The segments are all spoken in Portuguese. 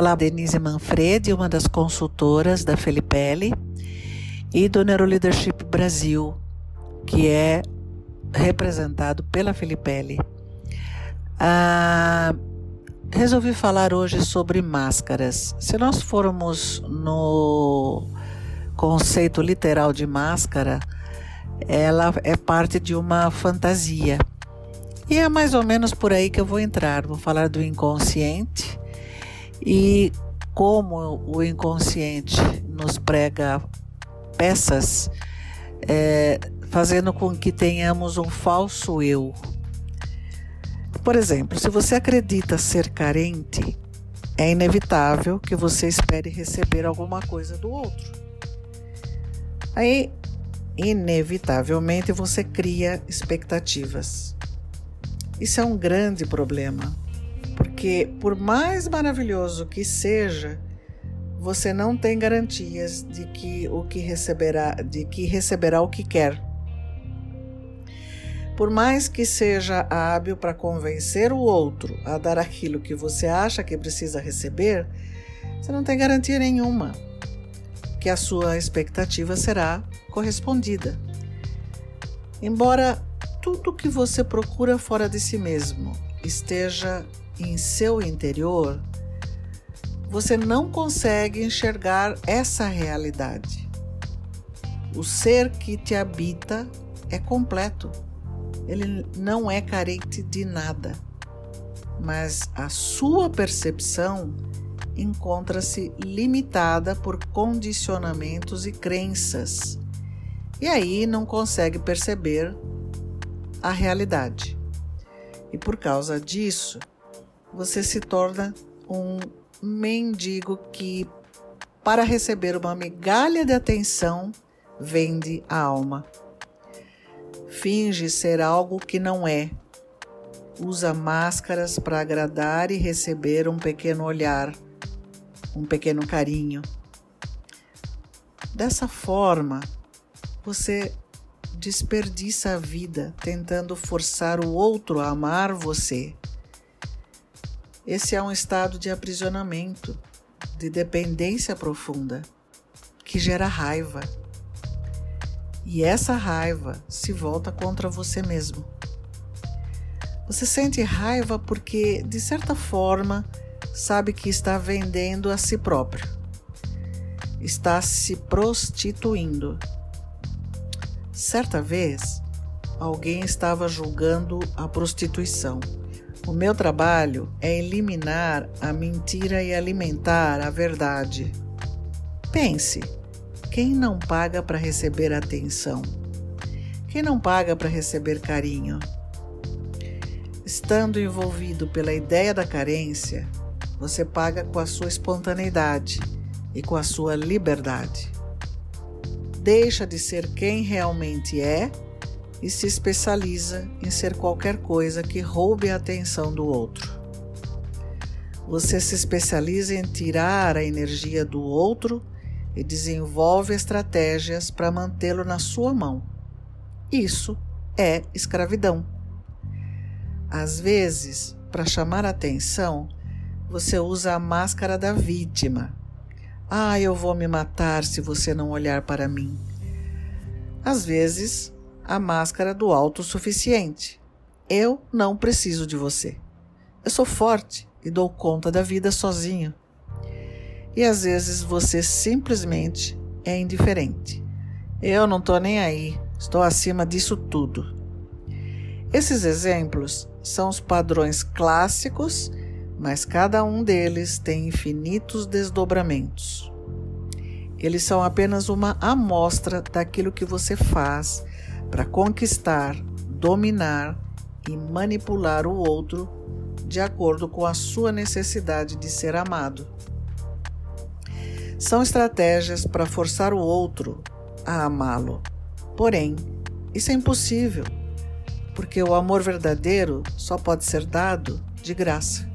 Olá, Denise Manfredi, uma das consultoras da Felipelli e do Neuroleadership Brasil, que é representado pela Felipelli. Ah, resolvi falar hoje sobre máscaras. Se nós formos no conceito literal de máscara, ela é parte de uma fantasia. E é mais ou menos por aí que eu vou entrar. Vou falar do inconsciente e como o inconsciente nos prega peças, é, fazendo com que tenhamos um falso eu. Por exemplo, se você acredita ser carente, é inevitável que você espere receber alguma coisa do outro. Aí, inevitavelmente, você cria expectativas. Isso é um grande problema, porque por mais maravilhoso que seja, você não tem garantias de que o que receberá, de que receberá o que quer. Por mais que seja hábil para convencer o outro a dar aquilo que você acha que precisa receber, você não tem garantia nenhuma que a sua expectativa será correspondida. Embora tudo que você procura fora de si mesmo esteja em seu interior, você não consegue enxergar essa realidade. O ser que te habita é completo. Ele não é carente de nada. Mas a sua percepção encontra-se limitada por condicionamentos e crenças. E aí não consegue perceber a realidade. E por causa disso, você se torna um mendigo que, para receber uma migalha de atenção, vende a alma. Finge ser algo que não é. Usa máscaras para agradar e receber um pequeno olhar, um pequeno carinho. Dessa forma, você desperdiça a vida tentando forçar o outro a amar você. Esse é um estado de aprisionamento, de dependência profunda, que gera raiva. E essa raiva se volta contra você mesmo. Você sente raiva porque, de certa forma, sabe que está vendendo a si próprio, está se prostituindo Certa vez, alguém estava julgando a prostituição. O meu trabalho é eliminar a mentira e alimentar a verdade. Pense: quem não paga para receber atenção? Quem não paga para receber carinho? Estando envolvido pela ideia da carência, você paga com a sua espontaneidade e com a sua liberdade deixa de ser quem realmente é e se especializa em ser qualquer coisa que roube a atenção do outro. Você se especializa em tirar a energia do outro e desenvolve estratégias para mantê-lo na sua mão. Isso é escravidão. Às vezes, para chamar atenção, você usa a máscara da vítima ah, eu vou me matar se você não olhar para mim. Às vezes, a máscara do autossuficiente. Eu não preciso de você. Eu sou forte e dou conta da vida sozinho. E às vezes você simplesmente é indiferente. Eu não estou nem aí, estou acima disso tudo. Esses exemplos são os padrões clássicos mas cada um deles tem infinitos desdobramentos. Eles são apenas uma amostra daquilo que você faz para conquistar, dominar e manipular o outro de acordo com a sua necessidade de ser amado. São estratégias para forçar o outro a amá-lo. Porém, isso é impossível, porque o amor verdadeiro só pode ser dado de graça.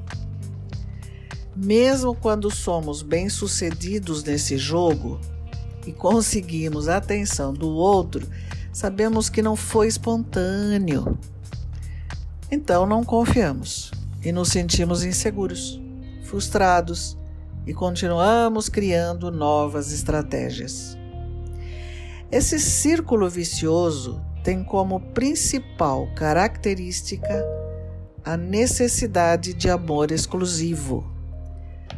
Mesmo quando somos bem-sucedidos nesse jogo e conseguimos a atenção do outro, sabemos que não foi espontâneo. Então não confiamos e nos sentimos inseguros, frustrados e continuamos criando novas estratégias. Esse círculo vicioso tem como principal característica a necessidade de amor exclusivo.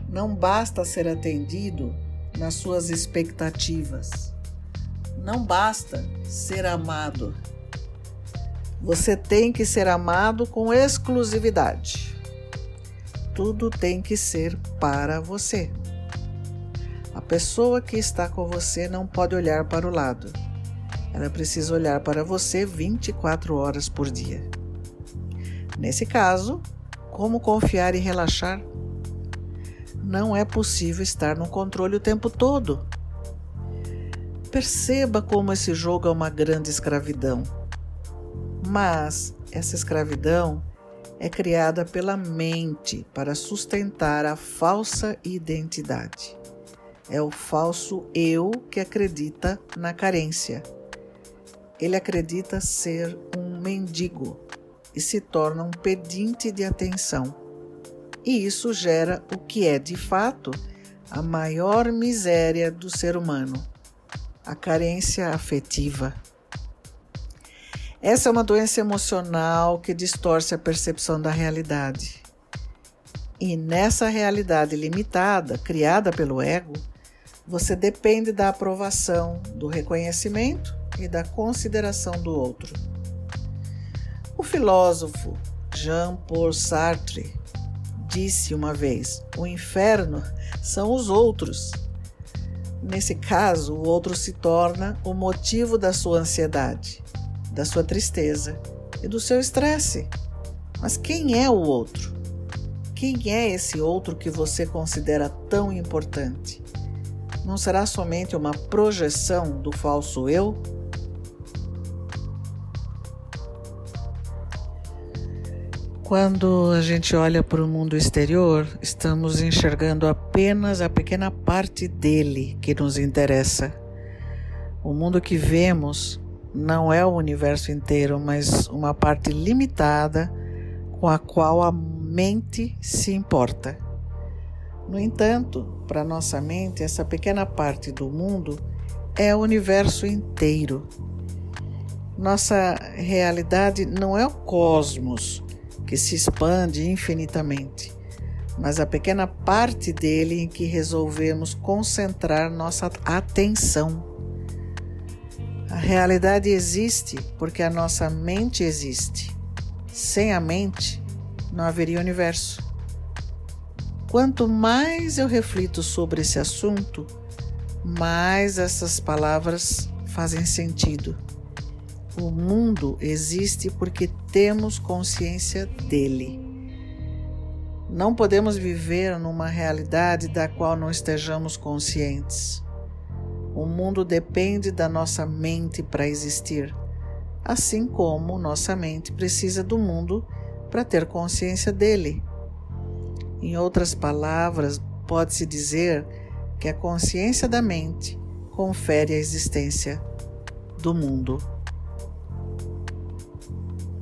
Não basta ser atendido nas suas expectativas. Não basta ser amado. Você tem que ser amado com exclusividade. Tudo tem que ser para você. A pessoa que está com você não pode olhar para o lado. Ela precisa olhar para você 24 horas por dia. Nesse caso, como confiar e relaxar? Não é possível estar no controle o tempo todo. Perceba como esse jogo é uma grande escravidão. Mas essa escravidão é criada pela mente para sustentar a falsa identidade. É o falso eu que acredita na carência. Ele acredita ser um mendigo e se torna um pedinte de atenção. E isso gera o que é de fato a maior miséria do ser humano: a carência afetiva. Essa é uma doença emocional que distorce a percepção da realidade. E nessa realidade limitada, criada pelo ego, você depende da aprovação, do reconhecimento e da consideração do outro. O filósofo Jean-Paul Sartre disse uma vez: o inferno são os outros. Nesse caso, o outro se torna o motivo da sua ansiedade, da sua tristeza e do seu estresse. Mas quem é o outro? Quem é esse outro que você considera tão importante? não será somente uma projeção do falso eu? Quando a gente olha para o mundo exterior, estamos enxergando apenas a pequena parte dele que nos interessa. O mundo que vemos não é o universo inteiro, mas uma parte limitada com a qual a mente se importa. No entanto, para nossa mente, essa pequena parte do mundo é o universo inteiro. Nossa realidade não é o cosmos que se expande infinitamente, mas a pequena parte dele em que resolvemos concentrar nossa atenção. A realidade existe porque a nossa mente existe. Sem a mente, não haveria universo. Quanto mais eu reflito sobre esse assunto, mais essas palavras fazem sentido. O mundo existe porque temos consciência dele. Não podemos viver numa realidade da qual não estejamos conscientes. O mundo depende da nossa mente para existir, assim como nossa mente precisa do mundo para ter consciência dele. Em outras palavras, pode-se dizer que a consciência da mente confere a existência do mundo.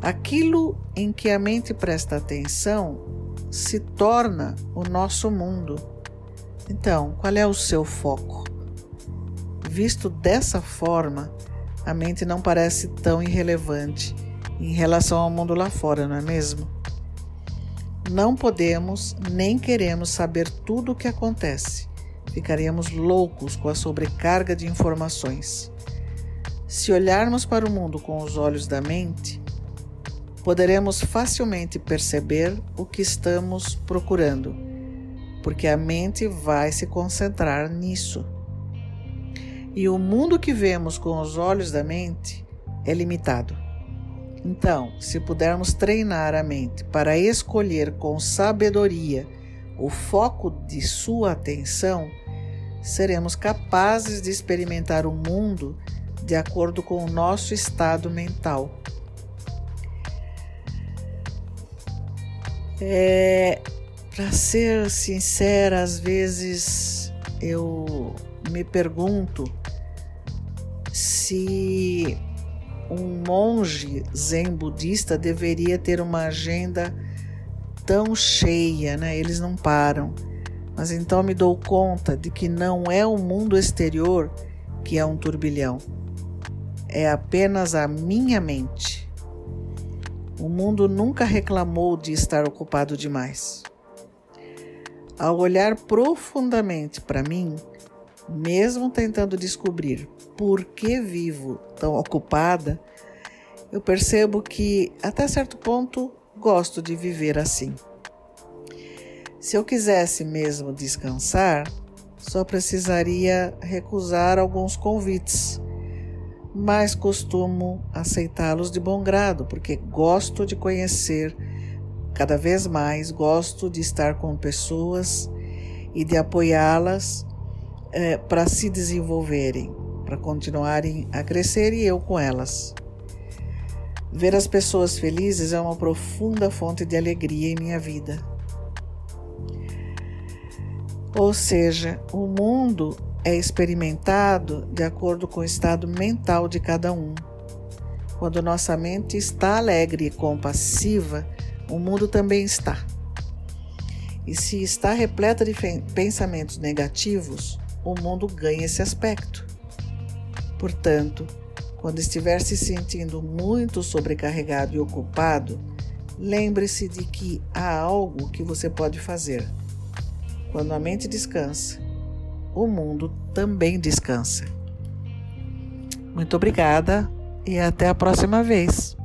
Aquilo em que a mente presta atenção se torna o nosso mundo. Então, qual é o seu foco? Visto dessa forma, a mente não parece tão irrelevante em relação ao mundo lá fora, não é mesmo? Não podemos nem queremos saber tudo o que acontece. Ficaríamos loucos com a sobrecarga de informações. Se olharmos para o mundo com os olhos da mente, poderemos facilmente perceber o que estamos procurando, porque a mente vai se concentrar nisso. E o mundo que vemos com os olhos da mente é limitado. Então, se pudermos treinar a mente para escolher com sabedoria o foco de sua atenção, seremos capazes de experimentar o mundo de acordo com o nosso estado mental. É, para ser sincera, às vezes eu me pergunto se um monge zen budista deveria ter uma agenda tão cheia, né? Eles não param. mas então me dou conta de que não é o mundo exterior que é um turbilhão, é apenas a minha mente. O mundo nunca reclamou de estar ocupado demais. Ao olhar profundamente para mim, mesmo tentando descobrir por que vivo tão ocupada, eu percebo que, até certo ponto, gosto de viver assim. Se eu quisesse mesmo descansar, só precisaria recusar alguns convites, mas costumo aceitá-los de bom grado, porque gosto de conhecer cada vez mais, gosto de estar com pessoas e de apoiá-las é, para se desenvolverem, para continuarem a crescer e eu com elas. Ver as pessoas felizes é uma profunda fonte de alegria em minha vida. Ou seja, o mundo é experimentado de acordo com o estado mental de cada um. Quando nossa mente está alegre e compassiva, o mundo também está. E se está repleta de pensamentos negativos, o mundo ganha esse aspecto. Portanto, quando estiver se sentindo muito sobrecarregado e ocupado, lembre-se de que há algo que você pode fazer. Quando a mente descansa, o mundo também descansa. Muito obrigada e até a próxima vez.